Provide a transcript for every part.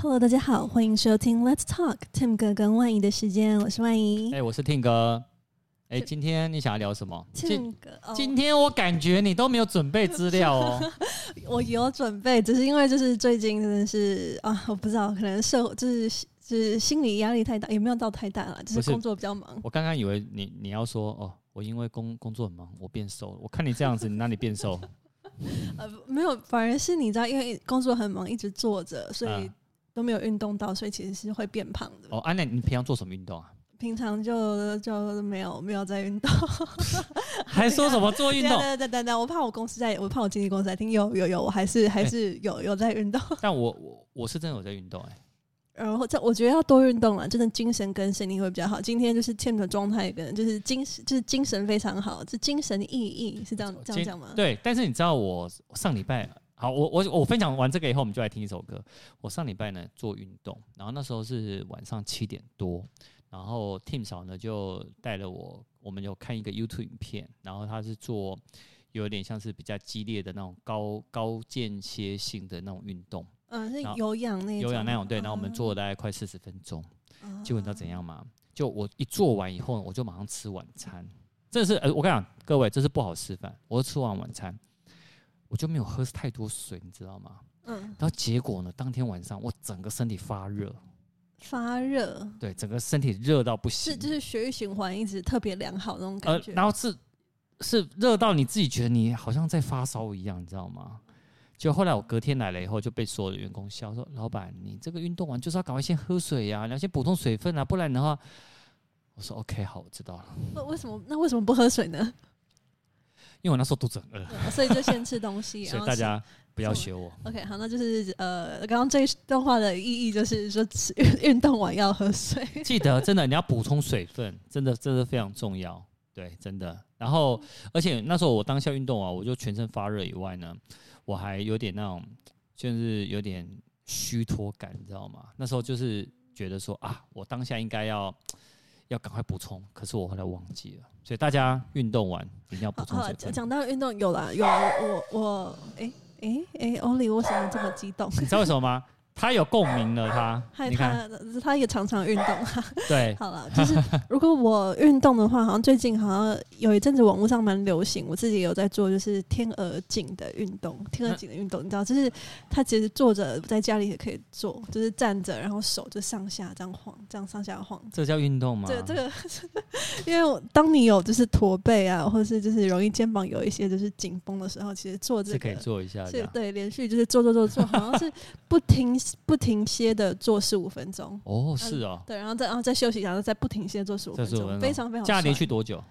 Hello，大家好，欢迎收听 Let's Talk Tim 哥跟万仪的时间，我是万仪。哎，我是 Tim 哥。哎，今天你想要聊什么？Tim 哥，哦、今天我感觉你都没有准备资料哦。我有准备，只是因为就是最近真的是啊，我不知道，可能社就是就是心理压力太大，也没有到太大了，就是工作比较忙。我刚刚以为你你要说哦，我因为工工作很忙，我变瘦了。我看你这样子，你哪里变瘦？呃，没有，反而是你知道，因为工作很忙，一直坐着，所以都没有运动到，所以其实是会变胖的。哦，安娜，你平常做什么运动啊？平常就就没有没有在运动，还说什么做运动？对对对对，我怕我公司在，我怕我经纪公司在听。有有有，我还是还是有、欸、有在运动。但我我我是真的有在运动哎、欸。然后这我觉得要多运动了，真的精神跟身体会比较好。今天就是 Tim 的状态跟就是精神就是精神非常好，这精神意义是这样这样讲吗？对，但是你知道我上礼拜好，我我我分享完这个以后，我们就来听一首歌。我上礼拜呢做运动，然后那时候是晚上七点多，然后 Tim 嫂呢就带了我，我们有看一个 YouTube 影片，然后他是做有点像是比较激烈的那种高高间歇性的那种运动。嗯，是有氧那种有氧那种对，然后我们做了大概快四十分钟，嗯，结果你知道怎样吗？就我一做完以后，我就马上吃晚餐。这是呃，我跟你讲各位，这是不好示范。我吃完晚餐，我就没有喝太多水，你知道吗？嗯。然后结果呢，当天晚上我整个身体发热，发热，对，整个身体热到不行，是就是血液循环一直特别良好那种感觉。呃，然后是是热到你自己觉得你好像在发烧一样，你知道吗？就后来我隔天来了以后，就被所有的员工笑说：“老板，你这个运动完就是要赶快先喝水呀，你要先补充水分啊，不然的话。”我说：“OK，好，我知道了。”那为什么？那为什么不喝水呢？因为我那时候肚子很饿，所以就先吃东西。所以大家不要学我。OK，好，那就是呃，刚刚这一段话的意义就是说，吃 运动完要喝水。记得真的，你要补充水分，真的，真的非常重要。对，真的。然后，而且那时候我当下运动啊，我就全身发热以外呢。我还有点那种，就是有点虚脱感，你知道吗？那时候就是觉得说啊，我当下应该要要赶快补充，可是我后来忘记了。所以大家运动完一定要补充水分。讲到运动，有啦，有我我哎哎哎，欧里为什么这么激动？你知道为什么吗？他有共鸣了，他害怕，他也常常运动。对，好了，就是如果我运动的话，好像最近好像有一阵子网络上蛮流行，我自己也有在做，就是天鹅颈的运动。天鹅颈的运动，你知道，就是他其实坐着在家里也可以做，就是站着，然后手就上下这样晃，这样上下晃。这叫运动吗？对，这个，因为当你有就是驼背啊，或者是就是容易肩膀有一些就是紧绷的时候，其实做这个是可以做一下，是对，连续就是做做做做，好像是不停。不停歇的做十五分钟哦，是啊，对，然后再然后再休息然后再不停歇做十五分钟，非常非常。这样连续多久？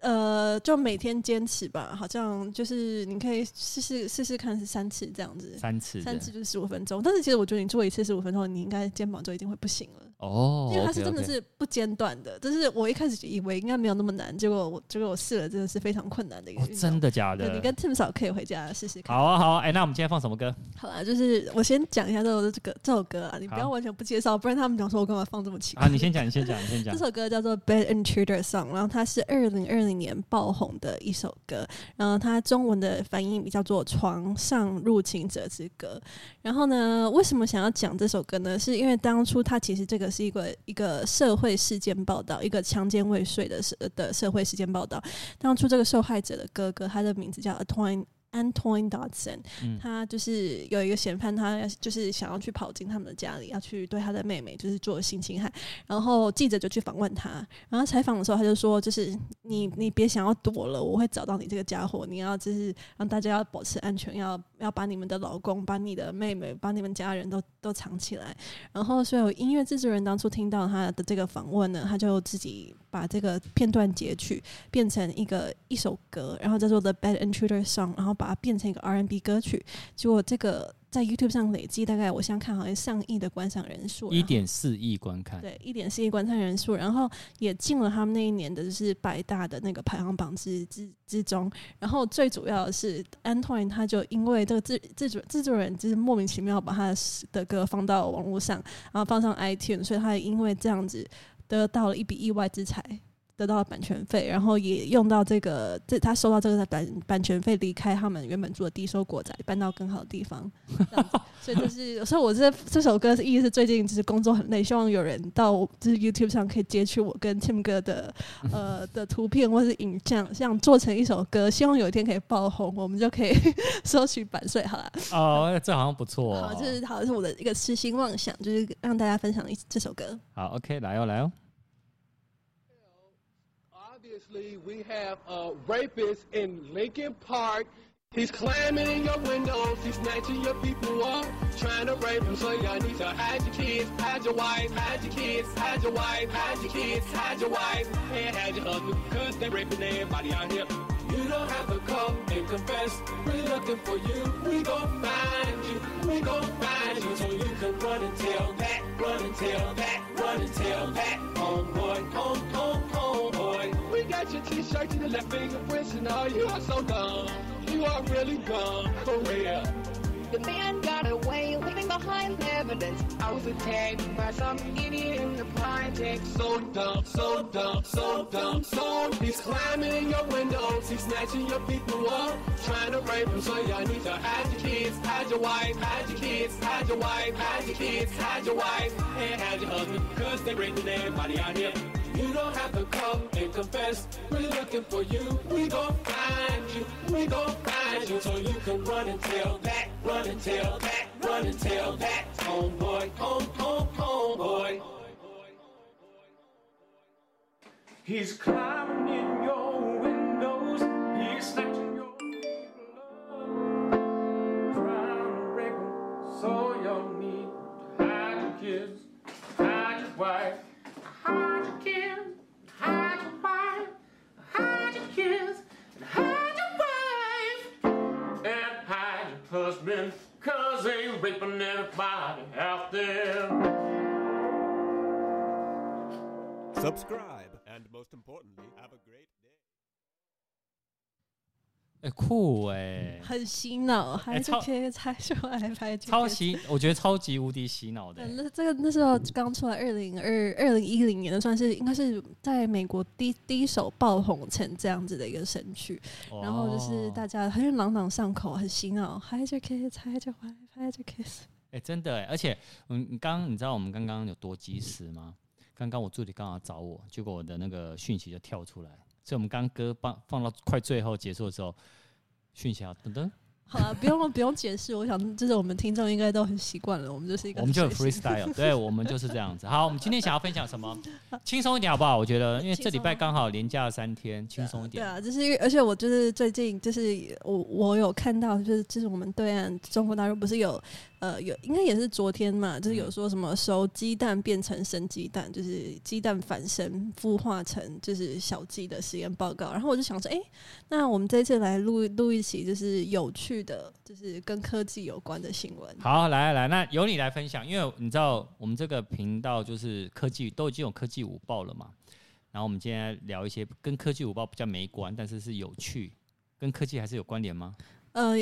呃，就每天坚持吧，好像就是你可以试试试试看是三次这样子，三次三次就是十五分钟。但是其实我觉得你做一次十五分钟，你应该肩膀就一定会不行了。哦，因为它是真的是不间断的，就.是我一开始以为应该没有那么难，结果我结果我试了，真的是非常困难的一个、哦。真的假的？你跟 Tim 嫂可以回家试试看。好啊，好啊，哎、欸，那我们今天放什么歌？好啊，就是我先讲一下这首这个这首歌啊，你不要完全不介绍，不然他们讲说我干嘛放这么奇怪。啊，你先讲，你先讲，你先讲。这首歌叫做《Bad Intruder Song》，然后它是二零二零年爆红的一首歌，然后它中文的翻译叫做《床上入侵者之歌》。然后呢，为什么想要讲这首歌呢？是因为当初它其实这个是一个一个。社会事件报道，一个强奸未遂的社的社会事件报道。当初这个受害者的哥哥，他的名字叫 Antoine。Antoine Dodson，他就是有一个嫌犯，他就是想要去跑进他们的家里，要去对他的妹妹就是做性侵害。然后记者就去访问他，然后采访的时候他就说：“就是你你别想要躲了，我会找到你这个家伙。你要就是让大家要保持安全，要要把你们的老公、把你的妹妹、把你们家人都都藏起来。”然后所有音乐制作人当初听到他的这个访问呢，他就自己把这个片段截取，变成一个一首歌，然后叫做《The Bad Intruder Song》，然后。把它变成一个 R&B 歌曲，结果这个在 YouTube 上累计大概我想看好像上亿的观赏人数，一点四亿观看，对，一点四亿观看人数，然后也进了他们那一年的就是百大的那个排行榜之之之中。然后最主要的是，Antoine 他就因为这个制制作制作人就是莫名其妙把他的歌放到网络上，然后放上 iTunes，所以他也因为这样子得到了一笔意外之财。得到了版权费，然后也用到这个，这他收到这个版版权费，离开他们原本住的低收国宅，搬到更好的地方。所以就是，所以我这这首歌的意思是最近就是工作很累，希望有人到就是 YouTube 上可以截取我跟 Tim 哥的 呃的图片或是影像，这样做成一首歌，希望有一天可以爆红，我们就可以 收取版税。好了，哦，这好像不错、哦。好，就是好像是我的一个痴心妄想，就是让大家分享一这首歌。好，OK，来哦，来哦。Obviously, we have a rapist in Lincoln Park. He's climbing in your windows, he's snatching your people up, trying to rape them. So y'all need to hide your kids, hide your wife, hide your kids, hide your wife, hide your kids, hide your wife, and hide your husband, cause they're raping everybody out here. You don't have to come and confess, we're looking for you. We gon' find you, we gon' find you, so you can run and tell that, run and tell that, run and tell that, homeboy, your t-shirt and the left fingerprints and all oh, you are so dumb. You are really dumb, for real. The man got away, leaving behind evidence. I was attacked by some idiot in the project. So dumb, so dumb, so dumb, so He's climbing in your windows, he's snatching your people up, trying to rape them. So y'all need to hide your kids, hide your wife, hide your kids, hide your wife, hide your kids, hide your wife, and hide your husband, cause they're raping everybody out here. You don't have to come and confess. We're looking for you. We gon' find you. We gon' find you. So you can run and tell that. Run and tell that. Run and tell that. Homeboy. Home, home, homeboy. He's climbing in your subscribe. And most importantly have a great day. 哎酷哎。很洗脑还是可以猜出来拍超洗我觉得超级无敌洗脑的。那这个那时候刚出来二零二二零一零年的算是应该是在美国第第一首爆红成这样子的一个神曲。然后就是大家很朗朗上口很洗脑还是可以猜着怀拍着 kiss 哎、欸，真的而且嗯，你刚刚你知道我们刚刚有多及时吗？刚刚我助理刚好找我，结果我的那个讯息就跳出来。所以，我们刚歌放放到快最后结束的时候，讯息啊等等。好了，不用不用解释。我想，就是我们听众应该都很习惯了。我们就是一个，我们就有 freestyle，对，我们就是这样子。好，我们今天想要分享什么？轻松一点好不好？我觉得，因为这礼拜刚好连假三天，轻松一点。对啊，就是而且我就是最近就是我我有看到，就是就是我们对岸中国大陆不是有。呃，有应该也是昨天嘛，就是有说什么熟鸡蛋变成生鸡蛋，就是鸡蛋反生孵化成就是小鸡的实验报告。然后我就想说，哎、欸，那我们这次来录录一期，就是有趣的，就是跟科技有关的新闻。好，来来，那由你来分享，因为你知道我们这个频道就是科技都已经有科技午报了嘛。然后我们今天聊一些跟科技午报比较没关，但是是有趣，跟科技还是有关联吗？呃，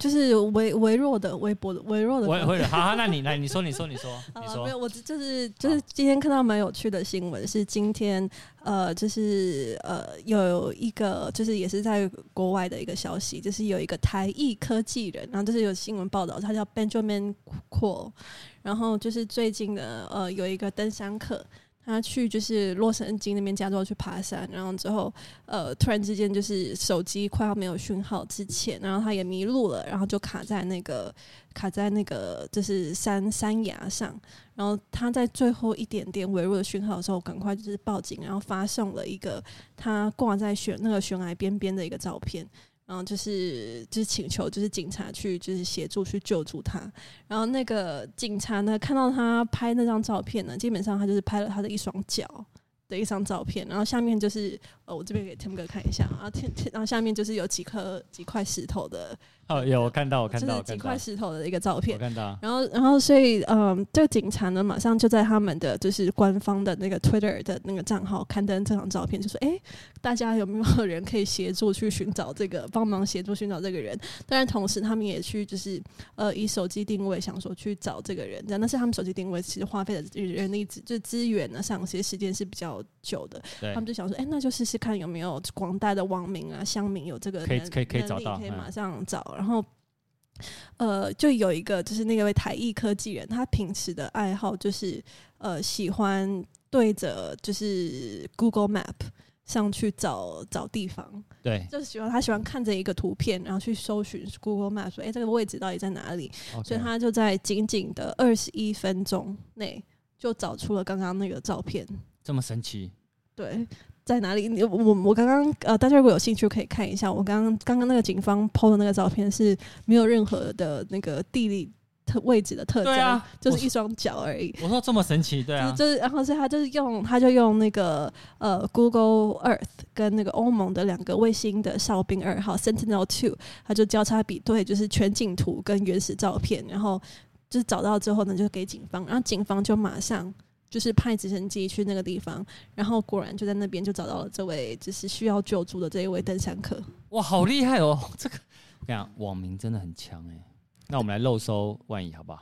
就是微微弱的、微薄的、微弱的。微微好，好，那你来，你说，你说，你说，你说。没有，我就是就是今天看到蛮有趣的新闻，是今天呃，就是呃，有一个就是也是在国外的一个消息，就是有一个台裔科技人，然后就是有新闻报道，他叫 Benjamin Kuo，然后就是最近的呃，有一个登山客。他去就是洛杉矶那边加州去爬山，然后之后呃突然之间就是手机快要没有讯号之前，然后他也迷路了，然后就卡在那个卡在那个就是山山崖上，然后他在最后一点点微弱的讯号的时候，赶快就是报警，然后发送了一个他挂在悬那个悬崖边边的一个照片。然后就是就是请求，就是警察去就是协助去救助他。然后那个警察呢，看到他拍那张照片呢，基本上他就是拍了他的一双脚的一张照片。然后下面就是呃，我这边给 Tim 哥看一下啊，然后下面就是有几颗几块石头的。哦，有我看到，我看到，就是几块石头的一个照片。我看到。然后，然后，所以，嗯，这个警察呢，马上就在他们的就是官方的那个 Twitter 的那个账号刊登这张照片，就说：“哎，大家有没有人可以协助去寻找这个，帮忙协助寻找这个人？”当然，同时他们也去就是呃，以手机定位想说去找这个人，但那是他们手机定位其实花费的人力资就资源呢上，其实时间是比较较久的，他们就想说，哎、那就试试看有没有广大的网民啊、乡民有这个能可以可以可以找到能力可以马嗯上找，然后。呃，就有一个就是那个位台艺科技人，他平时的爱好就是呃喜欢对着就是 Google Map 上去找找地方，对。就是喜欢他喜欢看着一个图片，然后去搜寻 Google Map 说，哎、这个位置到底在哪里？所以他就在仅仅的二十一分钟内就找出了刚刚那个照片。这么神奇，对，在哪里？你我我刚刚呃，大家如果有兴趣可以看一下，我刚刚刚刚那个警方 PO 的那个照片是没有任何的那个地理特位置的特征，啊就是一双脚而已。我说这么神奇，对啊，就是，然后所以他就是用，他就用那个呃 Google Earth 跟那个欧盟的两个卫星的哨兵二号 Sentinel Two，他就交叉比对，就是全景图跟原始照片，然后就是找到之后呢，就给警方，然后警方就马上就是派直升机去那个地方，然后果然就在那边就找到了这位就是需要救助的这一位登山客。哇，好厉害哦！这个，我跟你讲，网民真的很强哎。那我们来漏搜万一好不好？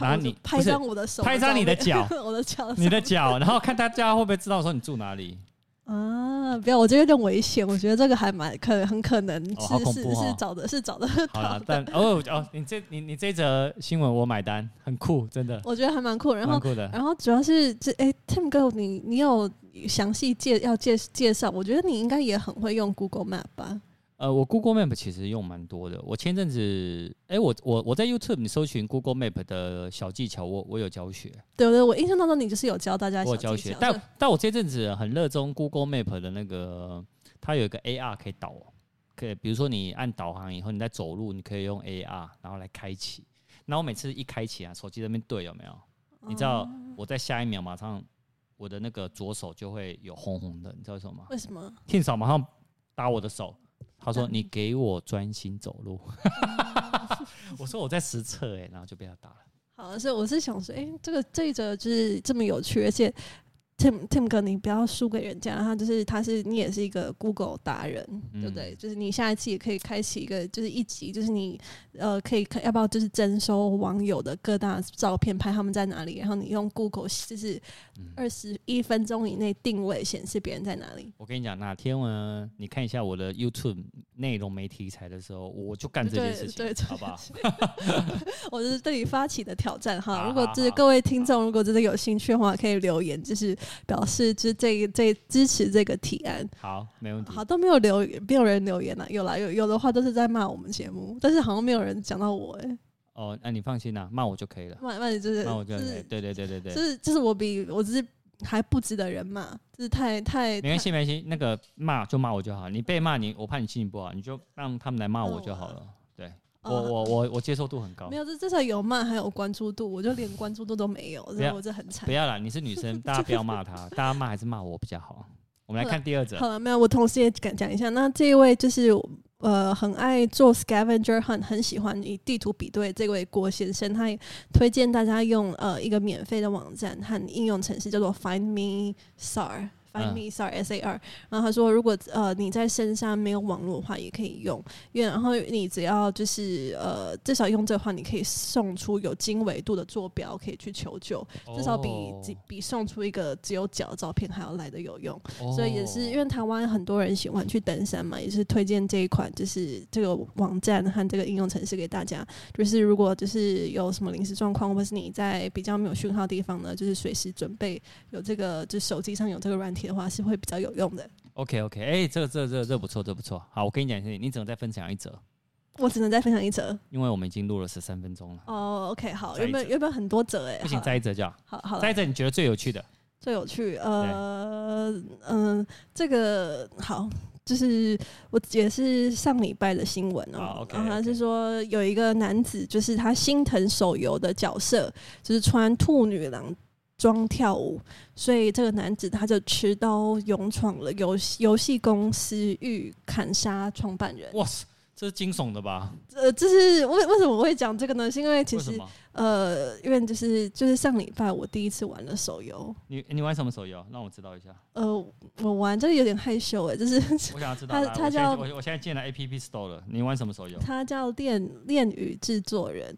拿拍你拍张我的手，拍张你的脚 我的脚，你的脚，然后看大家会不会知道说你住哪里？啊，不要，我觉得有点危险。我觉得这个还蛮可很可能是、是是找的，是找的。好了，但 哦哦，你这你你这则新闻我买单，很酷，真的，我觉得还蛮酷。然后，酷的。然后主要是这哎、Tim 哥，你你有详细介要介介绍？我觉得你应该也很会用 Google Map 吧？呃，我 Google Map 其实用蛮多的。我前阵子，哎、我我我在 YouTube 你搜寻 Google Map 的小技巧，我我有教学，对对，我印象当中你就是有教大家我有小技巧。教学。但但我这阵子很热衷 Google Map 的那个，它有一个 AR 可以导，可以比如说你按导航以后，你在走路，你可以用 AR 然后来开启。那我每次一开启啊，手机那边对有没有？你知道我在下一秒马上我的那个左手就会有红红的，你知道为什么吗？为什么？天嫂马上打我的手，他说：“你给我专心走路。” 我说：“我在实测哎。”然后就被他打了。好，所以我是想说，哎、这个这一则就是这么有趣，而且 Tim Tim 哥，你不要输给人家，他就是他是你也是一个 Google 达人，嗯对不对？就是你下一次也可以开启一个，就是一集，就是你呃可以看要不要就是征收网友的各大照片，拍他们在哪里，然后你用 Google 就是二十一分钟以内定位显示别人在哪里。我跟你讲，哪天呢？你看一下我的 YouTube 内容没题材的时候，我就干这件事情，对对对好不好？我就是对你发起的挑战哈。如果就是各位听众，如果真的有兴趣的话，可以留言，就是表示就是这个这支持这个提案。好，没问题。好，都没有留言，没有人留言了。有啦，有有的话都是在骂我们节目，但是好像没有人讲到我哎、哦，那你放心啦，骂我就可以了，骂骂你就是骂我就可以。就是对对对对对，就是就是我比我只是还不值得人骂，就是太太没关系没关系，那个骂就骂我就好。你被骂你，我怕你心情不好，你就让他们来骂我就好了。对我哦我我我接受度很高没。有，这至少有骂，还有关注度，我就连关注度都没有，所以我这很惨不。要啦，你是女生，大家不要骂她，大家骂还是骂我比较好。我们来看第二者好。了，没有，我同时也讲讲一下，那这一位就是呃，很爱做 scavenger hunt，很喜欢以地图比对这位郭先生，他也推荐大家用呃一个免费的网站和应用程式叫做 Find Me Sar。Find me sar S A R，然后他说，如果呃你在深山没有网络的话，也可以用，因为然后你只要就是呃至少用这话，你可以送出有经纬度的坐标，可以去求救，至少比哦。比送出一个只有脚的照片还要来的有用。哦所以也是因为台湾很多人喜欢去登山嘛，也是推荐这一款，就是这个网站和这个应用程式给大家。就是如果就是有什么临时状况，或是你在比较没有讯号的地方呢，就是随时准备有这个，就手机上有这个软体的话，是会比较有用的。OK OK，哎、这个这个这个、这个、不错，这个、不错。好，我跟你讲一下，你只能再分享一则，我只能再分享一则因为我们已经录了十三分钟了。哦。OK，好，再一则原本原本很多则哎，不行，好再一则就好。好好再一则你觉得最有趣的？最有趣，呃，嗯、这个好，就是我也是上礼拜的新闻哦、好，OK，然后他是说有一个男子，就是他心疼手游的角色，就是穿兔女郎装跳舞，所以这个男子他就持刀勇闯了游游戏公司，欲砍杀创办人。哇塞，这是惊悚的吧？呃，这是为为什么我会讲这个呢？是因为其实？呃，因为就是就是上礼拜我第一次玩了手游，你你玩什么手游？让我知道一下。呃，我玩这个有点害羞哎，就是。我想要知道。他他叫我我现在进了 App Store 了。你玩什么手游？他叫恋恋与制作人，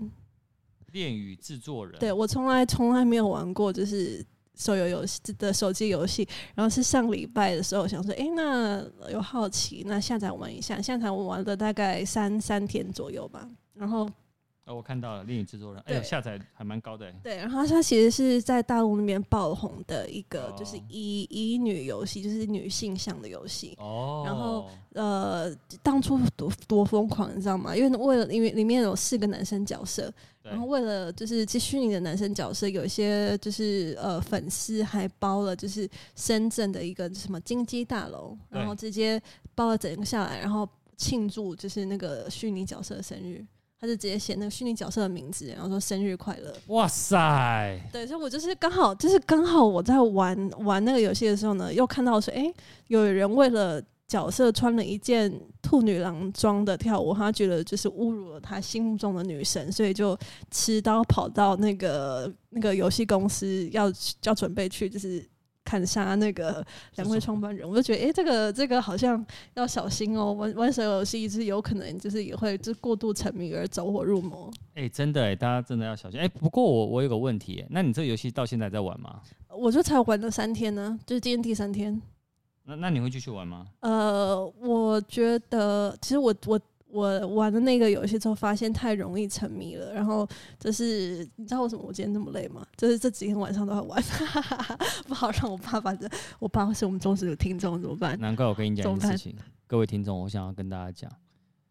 恋与制作人。对我从来从来没有玩过，就是手游游戏的手机游戏，然后是上礼拜的时候想说，哎、欸，那有好奇，那下载玩一下，下载我玩了大概三三天左右吧，然后。哦，我看到了《恋与制作人》，哎呦，下载还蛮高的。对，然后它其实是在大陆那边爆红的一个，就是乙乙女游戏，就是女性向的游戏。哦。然后呃，当初多多疯狂，你知道吗？因为为了因为里面有四个男生角色，然后为了就是这虚拟的男生角色，有一些就是呃粉丝还包了就是深圳的一个什么金鸡大楼，然后直接包了整个下来，然后庆祝就是那个虚拟角色的生日。他就直接写那个虚拟角色的名字，然后说生日快乐。哇塞！对，所以我就是刚好，就是刚好我在玩玩那个游戏的时候呢，又看到说，哎、欸，有人为了角色穿了一件兔女郎装的跳舞，他觉得就是侮辱了他心目中的女神，所以就持刀跑到那个那个游戏公司要，要要准备去就是。砍杀那个两位创办人，我就觉得，哎、欸，这个这个好像要小心哦。玩玩手游戏是有可能就是也会就过度沉迷而走火入魔。哎、欸，真的哎，大家真的要小心。哎、欸，不过我我有个问题，那你这个游戏到现在在玩吗？我就才玩了三天呢，就是今天第三天。那那你会继续玩吗？呃，我觉得其实我我。我玩的那个游戏之后，发现太容易沉迷了。然后就是，你知道为什么我今天这么累吗？就是这几天晚上都在玩，不好让我爸把这，我爸是我们忠实的听众，怎么办？难怪我跟你讲一件事情，各位听众，我想要跟大家讲，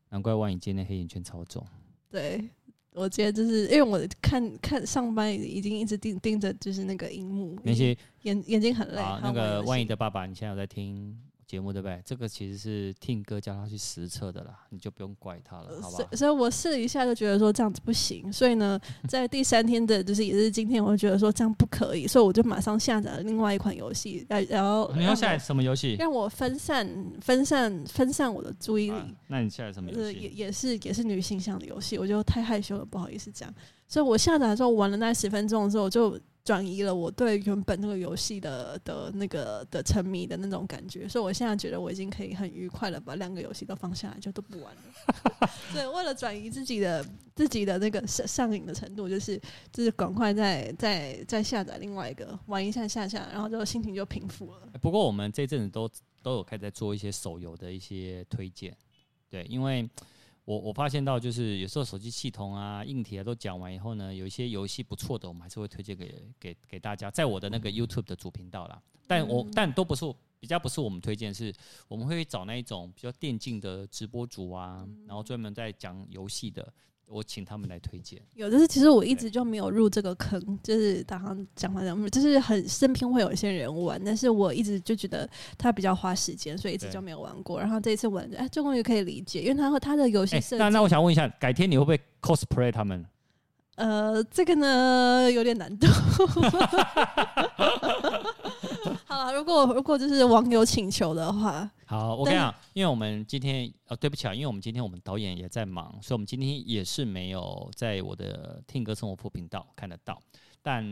难怪万影今天黑眼圈超重。对，我觉得就是因为我看看上班已经一直盯盯着就是那个荧幕，那些眼眼睛很累。啊，那个万一的爸爸，你现在有在听？节目对不对？这个其实是听哥叫他去实测的啦，你就不用怪他了，好吧？所以，所以我试了一下，就觉得说这样子不行。所以呢，在第三天的，就是也是今天，我就觉得说这样不可以，所以我就马上下载了另外一款游戏，然后你要下载什么游戏？让我分散、分散、分散我的注意力。啊、那你下载什么游戏？也也是也是女性向的游戏，我就太害羞了，不好意思讲。所以我下载之后玩了那十分钟的时候，我就。转移了我对原本那个游戏的的那个的沉迷的那种感觉，所以我现在觉得我已经可以很愉快的把两个游戏都放下来，就都不玩了。对，为了转移自己的自己的那个上上瘾的程度，就是就是赶快再再再下载另外一个玩一下下下，然后就心情就平复了。不过我们这阵子都都有开始在做一些手游的一些推荐，对，因为。我我发现到就是有时候手机系统啊、硬体啊都讲完以后呢，有一些游戏不错的，我们还是会推荐给给给大家，在我的那个 YouTube 的主频道啦。但我但都不是比较不是我们推荐，是我们会找那一种比较电竞的直播主啊，然后专门在讲游戏的。我请他们来推荐，有的是其实我一直就没有入这个坑，就是打上讲话讲，就是很身边会有一些人玩，但是我一直就觉得他比较花时间，所以一直就没有玩过。然后这一次玩，哎，这终于可以理解，因为他和他的游戏设计。那那我想问一下，改天你会不会 cosplay 他们？呃，这个呢有点难度。好了，如果如果就是网友请求的话，好，我跟你讲，因为我们今天呃，对不起啊，因为我们今天我们导演也在忙，所以我们今天也是没有在我的听歌生活铺频道看得到。但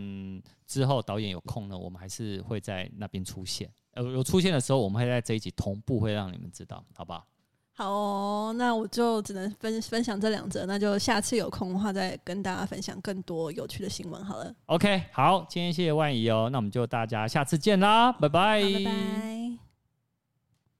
之后导演有空呢，我们还是会在那边出现。呃，有出现的时候，我们会在这一集同步会让你们知道，好不好？好哦，那我就只能分分享这两则，那就下次有空的话再跟大家分享更多有趣的新闻好了。OK，好，今天谢谢万仪哦，那我们就大家下次见啦，拜拜，拜拜。